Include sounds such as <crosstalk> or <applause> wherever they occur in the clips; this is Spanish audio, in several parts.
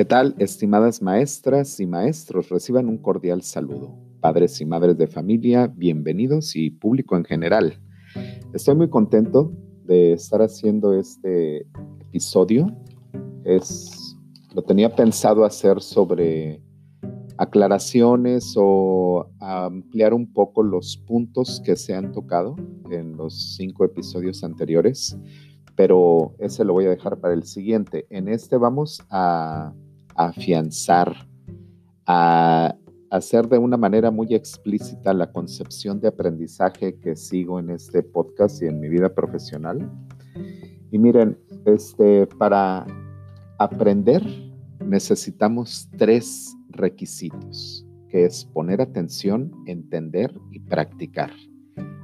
¿Qué tal, estimadas maestras y maestros? Reciban un cordial saludo. Padres y madres de familia, bienvenidos y público en general. Estoy muy contento de estar haciendo este episodio. Es, lo tenía pensado hacer sobre aclaraciones o ampliar un poco los puntos que se han tocado en los cinco episodios anteriores pero ese lo voy a dejar para el siguiente. En este vamos a, afianzar, a hacer de una manera muy explícita la concepción de aprendizaje que sigo en este podcast y en mi vida profesional. Y miren, este, para aprender necesitamos tres requisitos, que es poner atención, entender y practicar.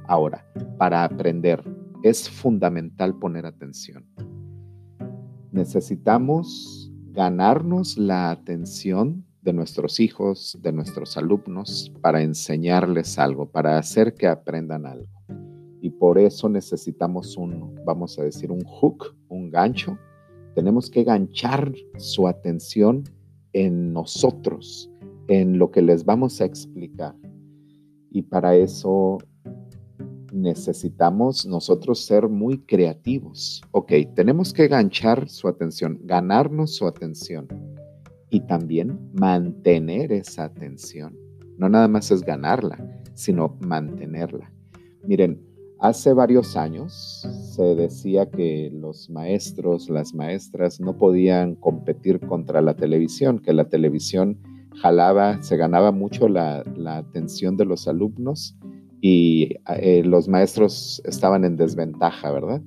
Ahora, para aprender, es fundamental poner atención. Necesitamos ganarnos la atención de nuestros hijos, de nuestros alumnos, para enseñarles algo, para hacer que aprendan algo. Y por eso necesitamos un, vamos a decir, un hook, un gancho. Tenemos que ganchar su atención en nosotros, en lo que les vamos a explicar. Y para eso necesitamos nosotros ser muy creativos. Ok, tenemos que ganchar su atención, ganarnos su atención y también mantener esa atención. No nada más es ganarla, sino mantenerla. Miren, hace varios años se decía que los maestros, las maestras no podían competir contra la televisión, que la televisión jalaba, se ganaba mucho la, la atención de los alumnos y eh, los maestros estaban en desventaja, ¿verdad?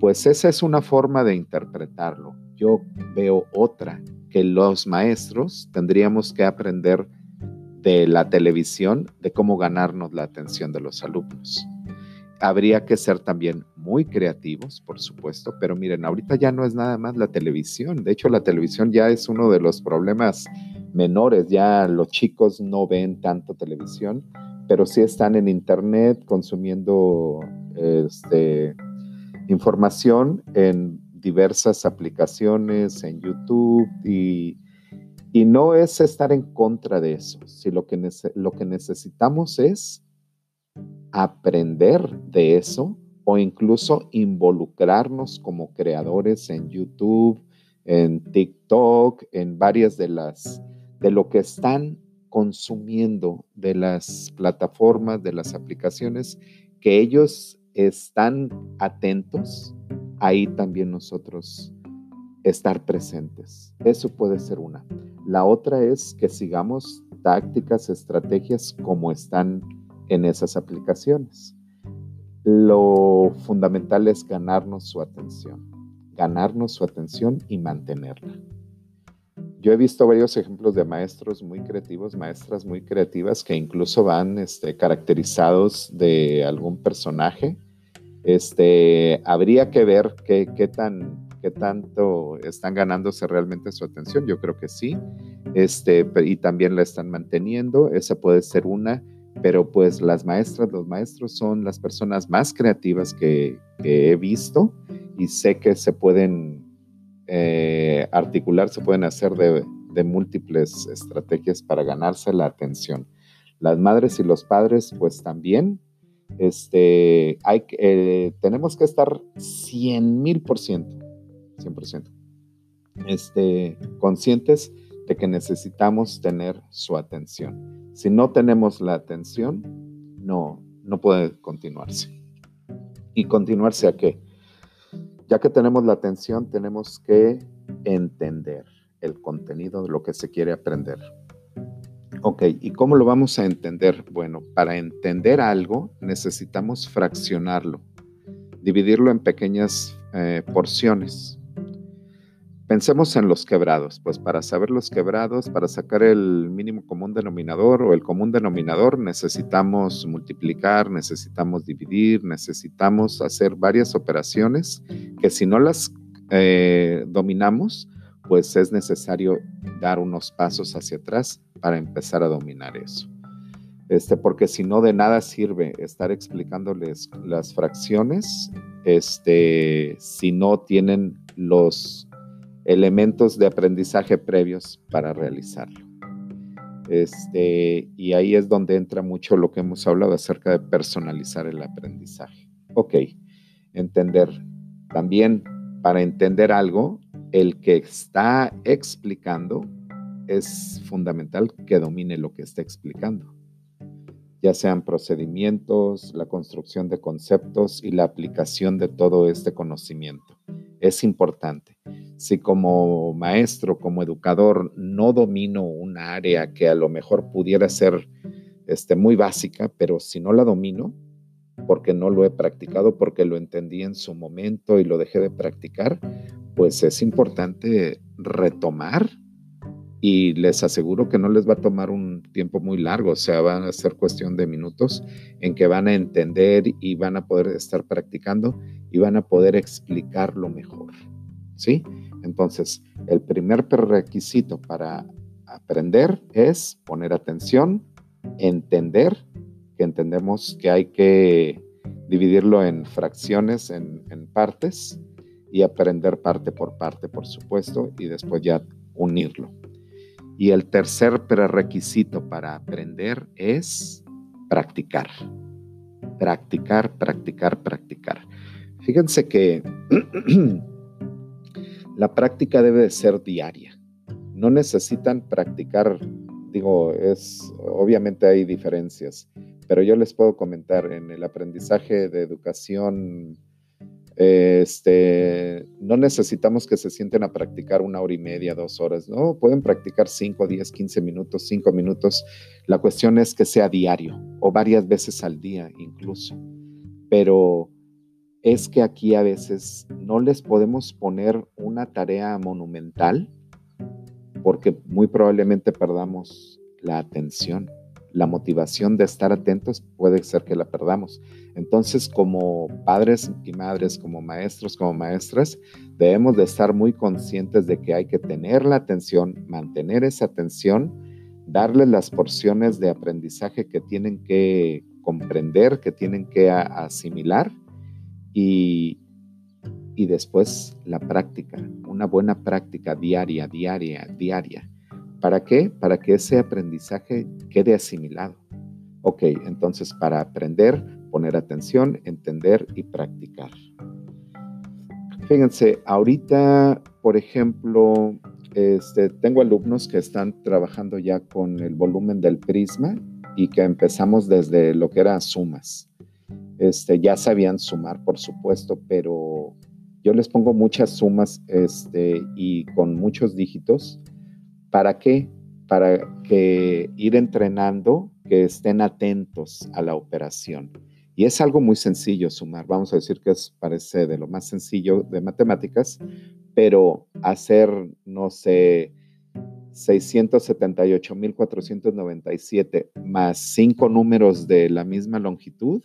Pues esa es una forma de interpretarlo. Yo veo otra, que los maestros tendríamos que aprender de la televisión, de cómo ganarnos la atención de los alumnos. Habría que ser también muy creativos, por supuesto, pero miren, ahorita ya no es nada más la televisión. De hecho, la televisión ya es uno de los problemas menores. Ya los chicos no ven tanto televisión pero sí están en Internet consumiendo este, información en diversas aplicaciones, en YouTube, y, no es estar en contra de eso, si lo que, lo que necesitamos es aprender de eso o incluso involucrarnos como creadores en YouTube, en TikTok, en varias de las de lo que están consumiendo de las plataformas, de las aplicaciones, que ellos están atentos, ahí también nosotros estar presentes. Eso puede ser una. La otra es que sigamos tácticas, estrategias como están en esas aplicaciones. Lo fundamental es ganarnos su atención, ganarnos su atención y mantenerla. Yo he visto varios ejemplos de maestros muy creativos, maestras muy creativas que incluso van este, caracterizados de algún personaje. Este, habría que ver qué, qué, tan, qué tanto están ganándose realmente su atención. Yo creo que sí. Este, y también la están manteniendo. Esa puede ser una. Pero pues las maestras, los maestros son las personas más creativas que, que he visto y sé que se pueden eh, articular se pueden hacer de, múltiples estrategias para ganarse la atención. Las madres y los padres, pues también, este, hay, eh, tenemos que estar 100 mil por ciento, 100%, este, conscientes de que necesitamos tener su atención. Si no tenemos la atención, no, no puede continuarse. ¿Y continuarse a qué? Ya que tenemos la atención, tenemos que entender el contenido de lo que se quiere aprender. Ok, ¿y cómo lo vamos a entender? Bueno, para entender algo necesitamos fraccionarlo, dividirlo en pequeñas eh, porciones. Pensemos en los quebrados, pues para saber los quebrados, para sacar el mínimo común denominador o el común denominador, necesitamos multiplicar, necesitamos dividir, necesitamos hacer varias operaciones que si no las eh, dominamos, pues es necesario dar unos pasos hacia atrás para empezar a dominar eso. Este, porque si no, de nada sirve estar explicándoles las fracciones este, si no tienen los elementos de aprendizaje previos para realizarlo. Este, y ahí es donde entra mucho lo que hemos hablado acerca de personalizar el aprendizaje. Ok, entender. También para entender algo, el que está explicando es fundamental que domine lo que está explicando, ya sean procedimientos, la construcción de conceptos y la aplicación de todo este conocimiento. Es importante. Si como maestro, como educador, no domino un área que a lo mejor pudiera ser este, muy básica, pero si no la domino, porque no lo he practicado, porque lo entendí en su momento y lo dejé de practicar, pues es importante retomar y les aseguro que no les va a tomar un tiempo muy largo, o sea, van a ser cuestión de minutos en que van a entender y van a poder estar practicando y van a poder explicarlo mejor. ¿Sí? Entonces, el primer requisito para aprender es poner atención, entender, que entendemos que hay que dividirlo en fracciones, en, en partes, y aprender parte por parte, por supuesto, y después ya unirlo. Y el tercer prerequisito para aprender es practicar. Practicar, practicar, practicar. Fíjense que <clears throat> la práctica debe de ser diaria. No necesitan practicar, digo, es obviamente hay diferencias, pero yo les puedo comentar en el aprendizaje de educación este, no necesitamos que se sienten a practicar una hora y media, dos horas, no, pueden practicar 5, 10, 15 minutos, 5 minutos. La cuestión es que sea diario o varias veces al día incluso. Pero es que aquí a veces no les podemos poner una tarea monumental porque muy probablemente perdamos la atención la motivación de estar atentos puede ser que la perdamos. Entonces, como padres y madres, como maestros, como maestras, debemos de estar muy conscientes de que hay que tener la atención, mantener esa atención, darles las porciones de aprendizaje que tienen que comprender, que tienen que asimilar y, y después la práctica, una buena práctica diaria, diaria, diaria ¿Para qué? Para que ese aprendizaje quede asimilado. Ok, entonces para aprender, poner atención, entender y practicar. Fíjense, ahorita, por ejemplo, este, tengo alumnos que están trabajando ya con el volumen del prisma y que empezamos desde lo que eran sumas. Este, ya sabían sumar, por supuesto, pero yo les pongo muchas sumas este, y con muchos dígitos ¿Para qué? Para que ir entrenando, que estén atentos a la operación. Y es algo muy sencillo sumar. Vamos a decir que es, parece de lo más sencillo de matemáticas, pero hacer, no sé, 678.497 más cinco números de la misma longitud,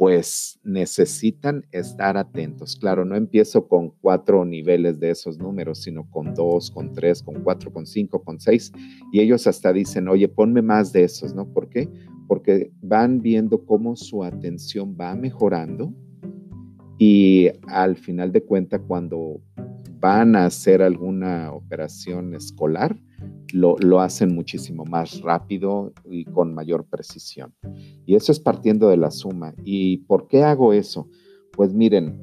pues necesitan estar atentos. Claro, no empiezo con cuatro niveles de esos números, sino con dos, con tres, con cuatro, con cinco, con seis. Y ellos hasta dicen, oye, ponme más de esos, ¿no? ¿Por qué? Porque van viendo cómo su atención va mejorando y al final de cuentas, cuando van a hacer alguna operación escolar, lo, hacen muchísimo más rápido y con mayor precisión. Y eso es partiendo de la suma. ¿Y por qué hago eso? Pues miren,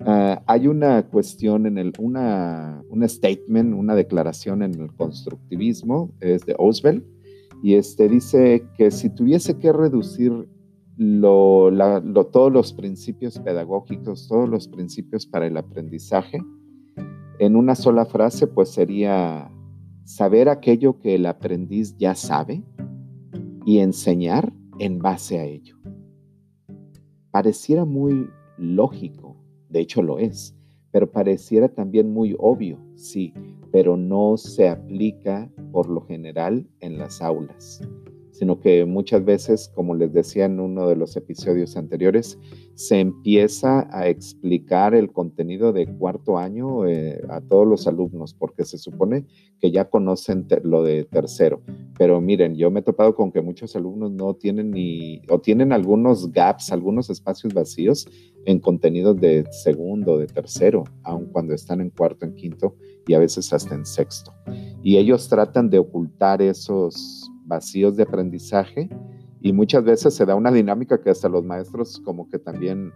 ah, hay una cuestión en el, una, un statement, una declaración en el constructivismo, es de Oswald, y este dice que si tuviese que reducir todos los principios pedagógicos, todos los principios para el aprendizaje, en una sola frase, pues sería saber aquello que el aprendiz ya sabe y enseñar en base a ello. Pareciera muy lógico, de hecho lo es, pero pareciera también muy obvio, sí, pero no se aplica por lo general en las aulas. Sino que muchas veces, como les decía en uno de los episodios anteriores, se empieza a explicar el contenido de cuarto año eh, a todos los alumnos, porque se supone que ya conocen lo de tercero. Pero miren, yo me he topado con que muchos alumnos no tienen ni, o tienen algunos gaps, algunos espacios vacíos en contenidos de segundo, de tercero, aun cuando están en cuarto, en quinto y a veces hasta en sexto. Y ellos tratan de ocultar esos vacíos de aprendizaje y muchas veces se da una dinámica que hasta los maestros como que también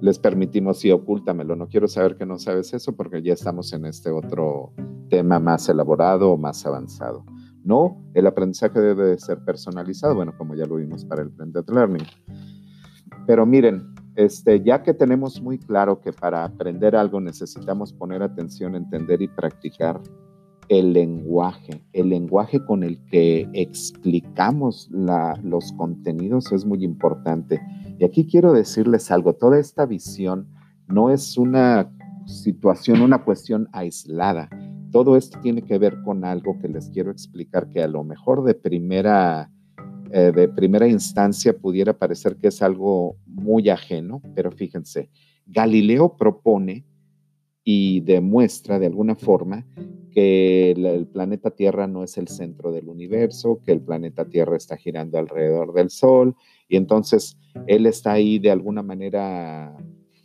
les permitimos, sí, ocúltamelo, no quiero saber que no sabes eso porque ya estamos en este otro tema más elaborado o más avanzado. No, el aprendizaje debe ser personalizado, bueno, como ya lo vimos para el Blended Learning. Pero miren, este, ya que tenemos muy claro que para aprender algo necesitamos poner atención, entender y practicar, el lenguaje, el lenguaje con el que explicamos los contenidos es muy importante. Y aquí quiero decirles algo, toda esta visión no es una situación, una cuestión aislada. Todo esto tiene que ver con algo que les quiero explicar que a lo mejor de primera, eh, de primera instancia pudiera parecer que es algo muy ajeno, pero fíjense, Galileo propone y demuestra de alguna forma que el, planeta Tierra no es el centro del universo, que el planeta Tierra está girando alrededor del Sol, y entonces él está ahí de alguna manera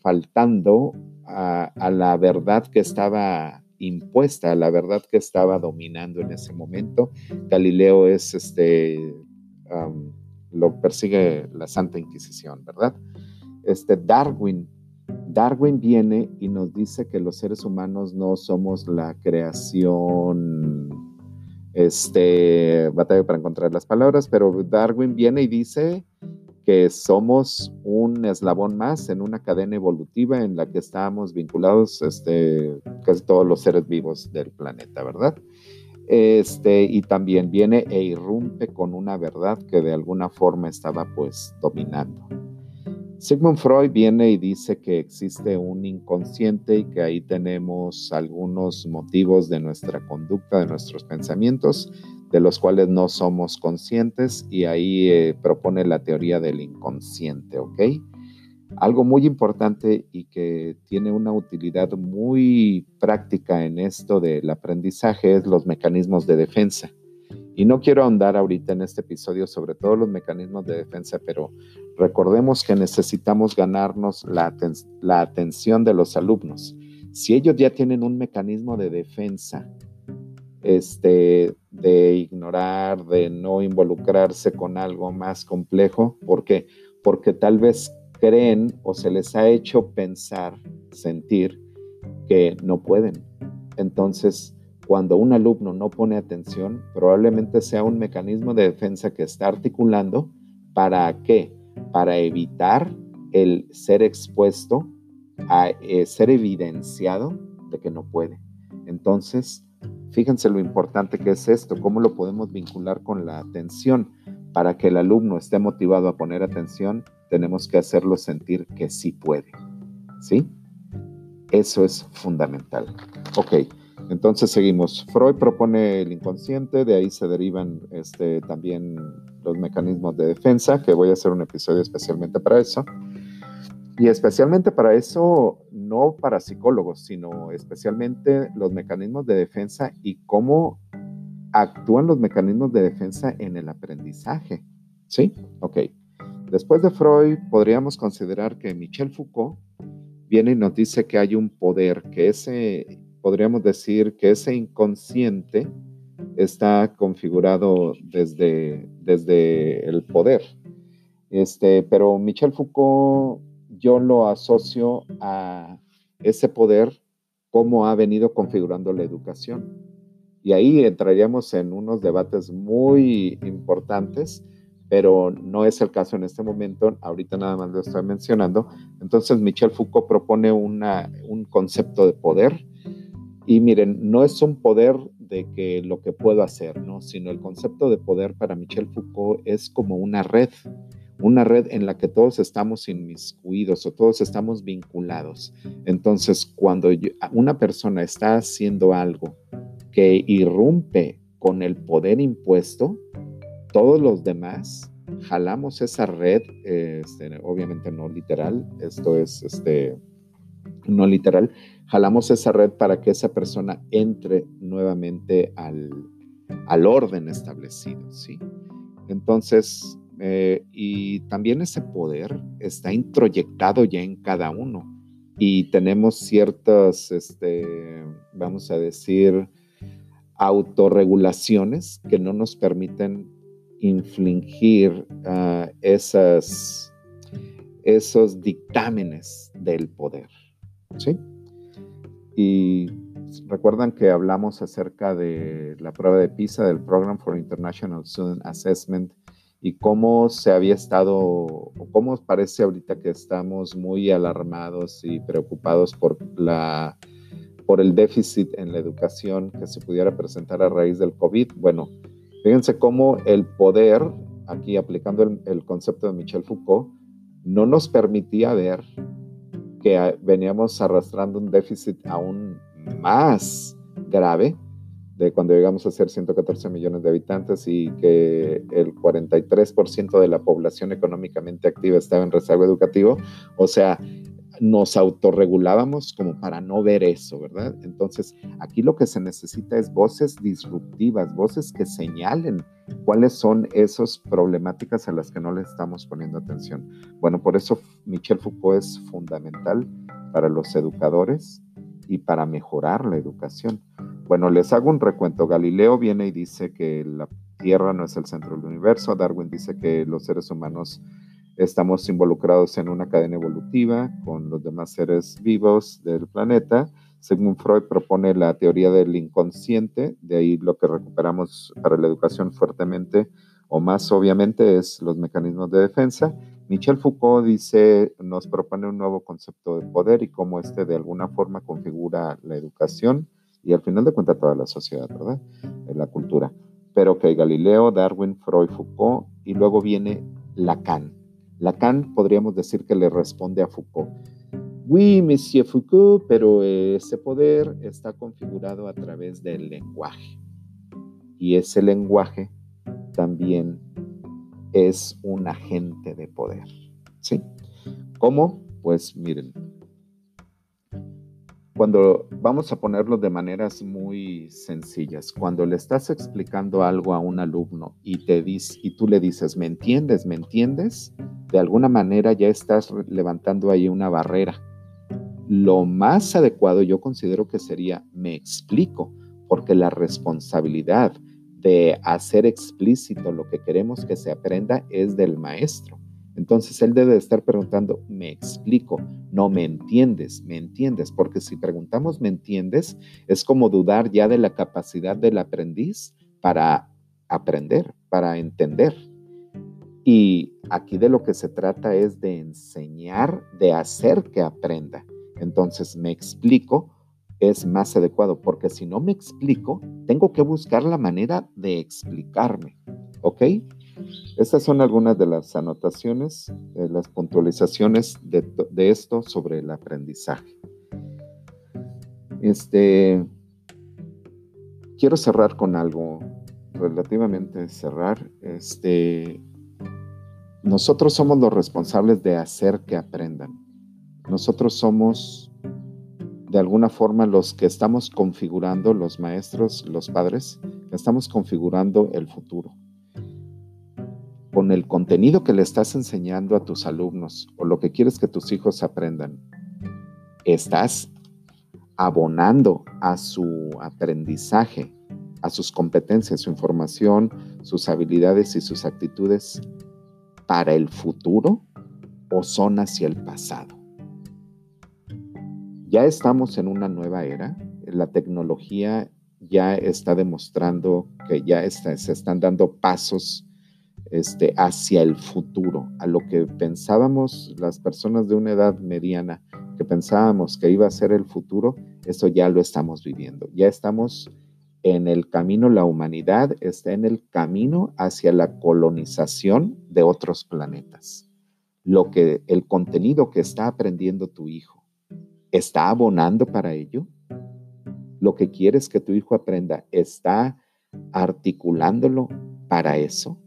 faltando a, la verdad que estaba impuesta, a la verdad que estaba dominando en ese momento. Galileo es este, lo persigue la Santa Inquisición, ¿verdad? Este Darwin Darwin viene y nos dice que los seres humanos no somos la creación, este, batalla para encontrar las palabras, pero Darwin viene y dice que somos un eslabón más en una cadena evolutiva en la que estamos vinculados este, casi todos los seres vivos del planeta, ¿verdad? Este, y también viene e irrumpe con una verdad que de alguna forma estaba pues dominando. Sigmund Freud viene y dice que existe un inconsciente y que ahí tenemos algunos motivos de nuestra conducta, de nuestros pensamientos, de los cuales no somos conscientes y ahí eh, propone la teoría del inconsciente, ¿ok? Algo muy importante y que tiene una utilidad muy práctica en esto del aprendizaje es los mecanismos de defensa. Y no quiero ahondar ahorita en este episodio sobre todos los mecanismos de defensa, pero recordemos que necesitamos ganarnos la, la atención de los alumnos. Si ellos ya tienen un mecanismo de defensa, este, de ignorar, de no involucrarse con algo más complejo, ¿por qué? Porque tal vez creen o se les ha hecho pensar, sentir que no pueden. Entonces, cuando un alumno no pone atención, probablemente sea un mecanismo de defensa que está articulando para qué? Para evitar el ser expuesto a eh, ser evidenciado de que no puede. Entonces, fíjense lo importante que es esto, cómo lo podemos vincular con la atención. Para que el alumno esté motivado a poner atención, tenemos que hacerlo sentir que sí puede. ¿Sí? Eso es fundamental. Ok. Entonces seguimos. Freud propone el inconsciente, de ahí se derivan este, también los mecanismos de defensa, que voy a hacer un episodio especialmente para eso. Y especialmente para eso, no para psicólogos, sino especialmente los mecanismos de defensa y cómo actúan los mecanismos de defensa en el aprendizaje. ¿Sí? Ok. Después de Freud, podríamos considerar que Michel Foucault viene y nos dice que hay un poder, que ese podríamos decir que ese inconsciente está configurado desde, desde el poder. Este, pero Michel Foucault yo lo asocio a ese poder cómo ha venido configurando la educación. Y ahí entraríamos en unos debates muy importantes, pero no es el caso en este momento, ahorita nada más lo estoy mencionando. Entonces Michel Foucault propone una, un concepto de poder y miren, no es un poder de que lo que puedo hacer, ¿no? Sino el concepto de poder para Michel Foucault es como una red, una red en la que todos estamos inmiscuidos o todos estamos vinculados. Entonces, cuando una persona está haciendo algo que irrumpe con el poder impuesto, todos los demás jalamos esa red, este, obviamente no literal, esto es este, no literal, jalamos esa red para que esa persona entre nuevamente al, al orden establecido, ¿sí? Entonces, eh, y también ese poder está introyectado ya en cada uno y tenemos ciertas, este, vamos a decir, autorregulaciones que no nos permiten infligir esas, esos dictámenes del poder. ¿Sí? Y recuerdan que hablamos acerca de la prueba de PISA del Program for International Student Assessment y cómo se había estado, o cómo parece ahorita que estamos muy alarmados y preocupados por, la, por el déficit en la educación que se pudiera presentar a raíz del COVID. Bueno, fíjense cómo el poder, aquí aplicando el, el concepto de Michel Foucault, no nos permitía ver que veníamos arrastrando un déficit aún más grave de cuando llegamos a ser 114 millones de habitantes y que el 43% de la población económicamente activa estaba en rezago educativo. O sea, nos autorregulábamos como para no ver eso, ¿verdad? Entonces, aquí lo que se necesita es voces disruptivas, voces que señalen cuáles son esas problemáticas a las que no le estamos poniendo atención. Bueno, por eso Michel Foucault es fundamental para los educadores y para mejorar la educación. Bueno, les hago un recuento. Galileo viene y dice que la Tierra no es el centro del universo. Darwin dice que los seres humanos estamos involucrados en una cadena evolutiva con los demás seres vivos del planeta. Según Freud propone la teoría del inconsciente, de ahí lo que recuperamos para la educación fuertemente o más obviamente es los mecanismos de defensa. Michel Foucault dice, nos propone un nuevo concepto de poder y cómo este de alguna forma configura la educación y al final de cuentas toda la sociedad, ¿verdad? La cultura. Pero que Galileo, Darwin, Freud, Foucault y luego viene Lacan. Lacan podríamos decir que le responde a Foucault. Oui, Monsieur Foucault, pero ese poder está configurado a través del lenguaje. Y ese lenguaje también es un agente de poder. ¿Sí? ¿Cómo? Pues miren, cuando vamos a ponerlo de maneras muy sencillas, cuando le estás explicando algo a un alumno y, te y tú le dices, ¿me entiendes? ¿Me entiendes? De alguna manera ya estás levantando ahí una barrera. Lo más adecuado yo considero que sería, me explico, porque la responsabilidad de hacer explícito lo que queremos que se aprenda es del maestro. Entonces él debe estar preguntando, me explico, no me entiendes, me entiendes, porque si preguntamos, me entiendes, es como dudar ya de la capacidad del aprendiz para aprender, para entender. Y aquí de lo que se trata es de enseñar, de hacer que aprenda. Entonces, me explico es más adecuado, porque si no me explico, tengo que buscar la manera de explicarme. ¿Ok? Estas son algunas de las anotaciones, de las puntualizaciones de, esto sobre el aprendizaje. Este, quiero cerrar con algo, relativamente cerrar. Este, nosotros somos los responsables de hacer que aprendan. Nosotros somos, de alguna forma, los que estamos configurando, los maestros, los padres, estamos configurando el futuro con el contenido que le estás enseñando a tus alumnos o lo que quieres que tus hijos aprendan, estás abonando a su aprendizaje, a sus competencias, su información, sus habilidades y sus actitudes para el futuro o son hacia el pasado. Ya estamos en una nueva era, la tecnología ya está demostrando que ya se están dando pasos este, hacia el futuro, a lo que pensábamos las personas de una edad mediana, que pensábamos que iba a ser el futuro, eso ya lo estamos viviendo. Ya estamos en el camino, la humanidad está en el camino hacia la colonización de otros planetas. Lo que el contenido que está aprendiendo tu hijo está abonando para ello. Lo que quieres que tu hijo aprenda está articulándolo para eso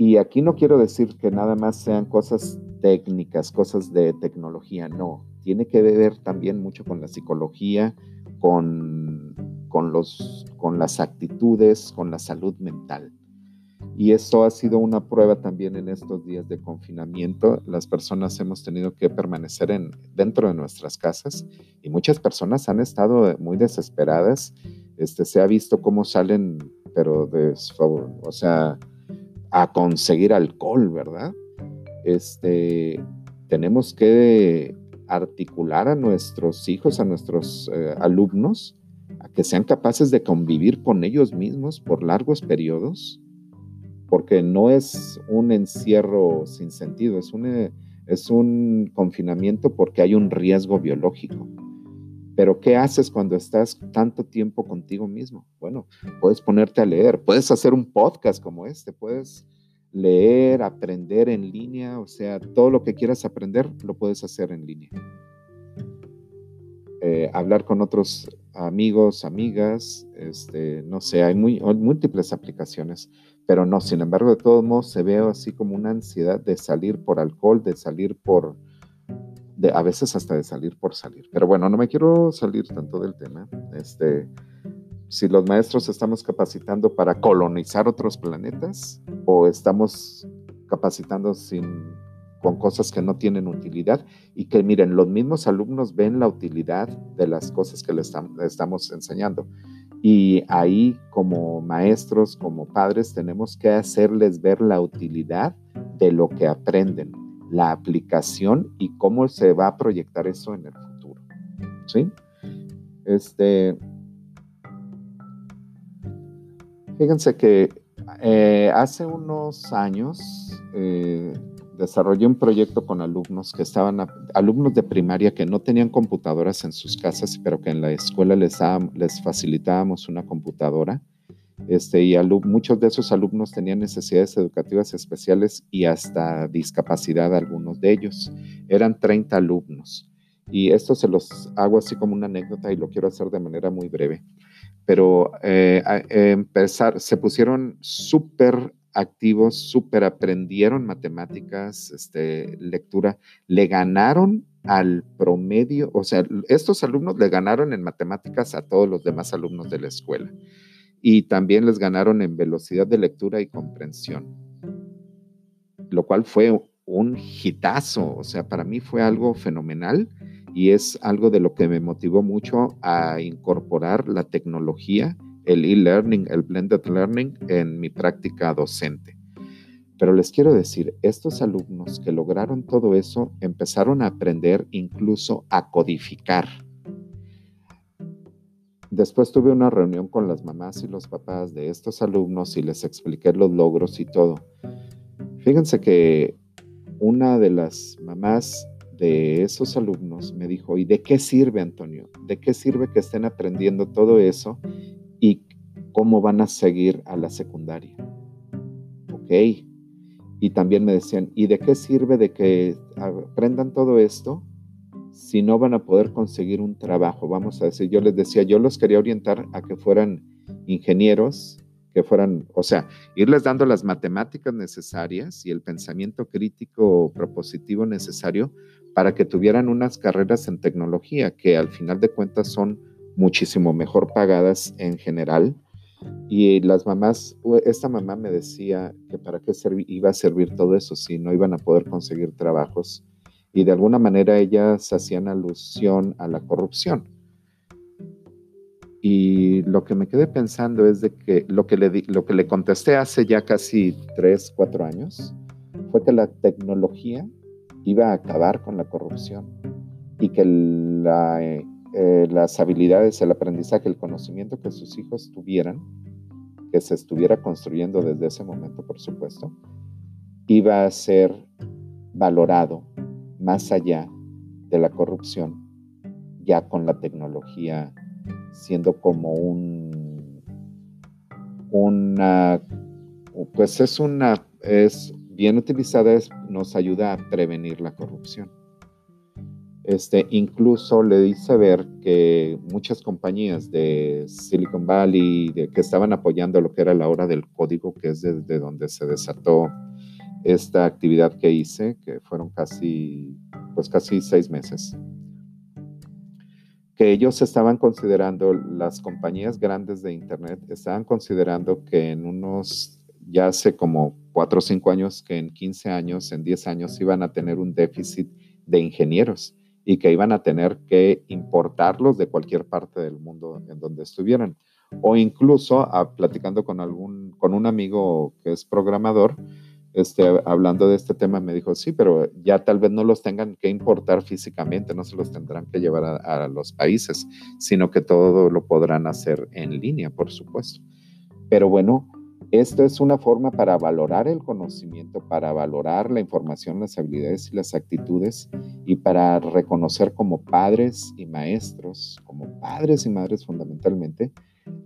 Y aquí no quiero decir que nada más sean cosas técnicas, cosas de tecnología, no. Tiene que ver también mucho con la psicología, con, con, los, con las actitudes, con la salud mental. Y eso ha sido una prueba también en estos días de confinamiento. Las personas hemos tenido que permanecer en, dentro de nuestras casas y muchas personas han estado muy desesperadas. Este, se ha visto cómo salen, pero de o sea, a conseguir alcohol, ¿verdad? Este, tenemos que articular a nuestros hijos, a nuestros eh, alumnos, a que sean capaces de convivir con ellos mismos por largos periodos, porque no es un encierro sin sentido, es un, es un confinamiento porque hay un riesgo biológico. Pero ¿qué haces cuando estás tanto tiempo contigo mismo? Bueno, puedes ponerte a leer, puedes hacer un podcast como este, puedes leer, aprender en línea, o sea, todo lo que quieras aprender lo puedes hacer en línea. Eh, hablar con otros amigos, amigas, este, no sé, hay, muy, múltiples aplicaciones, pero no, sin embargo, de todos modos se ve así como una ansiedad de salir por alcohol, de salir por, de, a veces hasta de salir por salir. Pero bueno, no me quiero salir tanto del tema. Este, si los maestros estamos capacitando para colonizar otros planetas o estamos capacitando sin, con cosas que no tienen utilidad y que miren, los mismos alumnos ven la utilidad de las cosas que les estamos enseñando. Y ahí como maestros, como padres, tenemos que hacerles ver la utilidad de lo que aprenden, la aplicación y cómo se va a proyectar eso en el futuro. ¿Sí? Este, Fíjense que eh, hace unos años eh, desarrollé un proyecto con alumnos que estaban, alumnos de primaria que no tenían computadoras en sus casas, pero que en la escuela les, les facilitábamos una computadora. Este, y muchos de esos alumnos tenían necesidades educativas especiales y hasta discapacidad algunos de ellos. Eran 30 alumnos. Y esto se los hago así como una anécdota y lo quiero hacer de manera muy breve pero eh, empezar, se pusieron súper activos, súper aprendieron matemáticas, este, lectura, le ganaron al promedio, o sea, estos alumnos le ganaron en matemáticas a todos los demás alumnos de la escuela y también les ganaron en velocidad de lectura y comprensión, lo cual fue un hitazo, o sea, para mí fue algo fenomenal y es algo de lo que me motivó mucho a incorporar la tecnología, el e-learning, el blended learning en mi práctica docente. Pero les quiero decir, estos alumnos que lograron todo eso empezaron a aprender incluso a codificar. Después tuve una reunión con las mamás y los papás de estos alumnos y les expliqué los logros y todo. Fíjense que una de las mamás de esos alumnos me dijo, ¿y de qué sirve, Antonio? ¿De qué sirve que estén aprendiendo todo eso y cómo van a seguir a la secundaria? Ok. Y también me decían, ¿y de qué sirve de que aprendan todo esto si no van a poder conseguir un trabajo? Vamos a decir, yo les decía, yo los quería orientar a que fueran ingenieros, que fueran, o sea, irles dando las matemáticas necesarias y el pensamiento crítico propositivo necesario para que tuvieran unas carreras en tecnología que al final de cuentas son muchísimo mejor pagadas en general. Y las mamás, esta mamá me decía que para qué iba a servir todo eso si no iban a poder conseguir trabajos. Y de alguna manera ellas hacían alusión a la corrupción. Y lo que me quedé pensando es de que lo que le, contesté hace ya casi tres, cuatro años fue que la tecnología iba a acabar con la corrupción y que eh, las habilidades, el aprendizaje, el conocimiento que sus hijos tuvieran, que se estuviera construyendo desde ese momento, por supuesto, iba a ser valorado más allá de la corrupción, ya con la tecnología siendo como un, una, pues es una, es bien utilizada, nos ayuda a prevenir la corrupción. Este, incluso le dice ver que muchas compañías de Silicon Valley que estaban apoyando lo que era la hora del código, que es desde donde se desató esta actividad que hice, que fueron casi, pues casi seis meses, que ellos estaban considerando, las compañías grandes de Internet estaban considerando que en unos, ya hace como cuatro o cinco años, que en 15 años, en 10 años iban a tener un déficit de ingenieros y que iban a tener que importarlos de cualquier parte del mundo en donde estuvieran. O incluso, platicando con, algún, con un amigo que es programador, este, hablando de este tema, me dijo, sí, pero ya tal vez no los tengan que importar físicamente, no se los tendrán que llevar a, a los países, sino que todo lo podrán hacer en línea, por supuesto. Pero bueno, esto es una forma para valorar el conocimiento, para valorar la información, las habilidades y las actitudes y para reconocer como padres y maestros, como padres y madres fundamentalmente,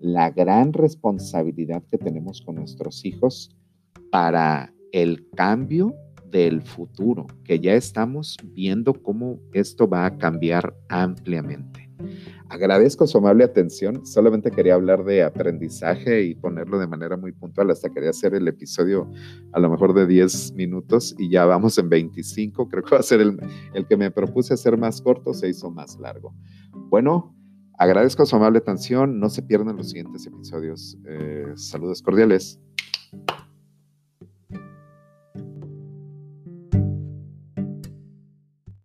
la gran responsabilidad que tenemos con nuestros hijos para el cambio del futuro, que ya estamos viendo cómo esto va a cambiar ampliamente. Agradezco su amable atención. Solamente quería hablar de aprendizaje y ponerlo de manera muy puntual. Hasta quería hacer el episodio a lo mejor de 10 minutos y ya vamos en 25. Creo que va a ser el, el que me propuse hacer más corto, se hizo más largo. Bueno, agradezco su amable atención. No se pierdan los siguientes episodios. Eh, saludos cordiales.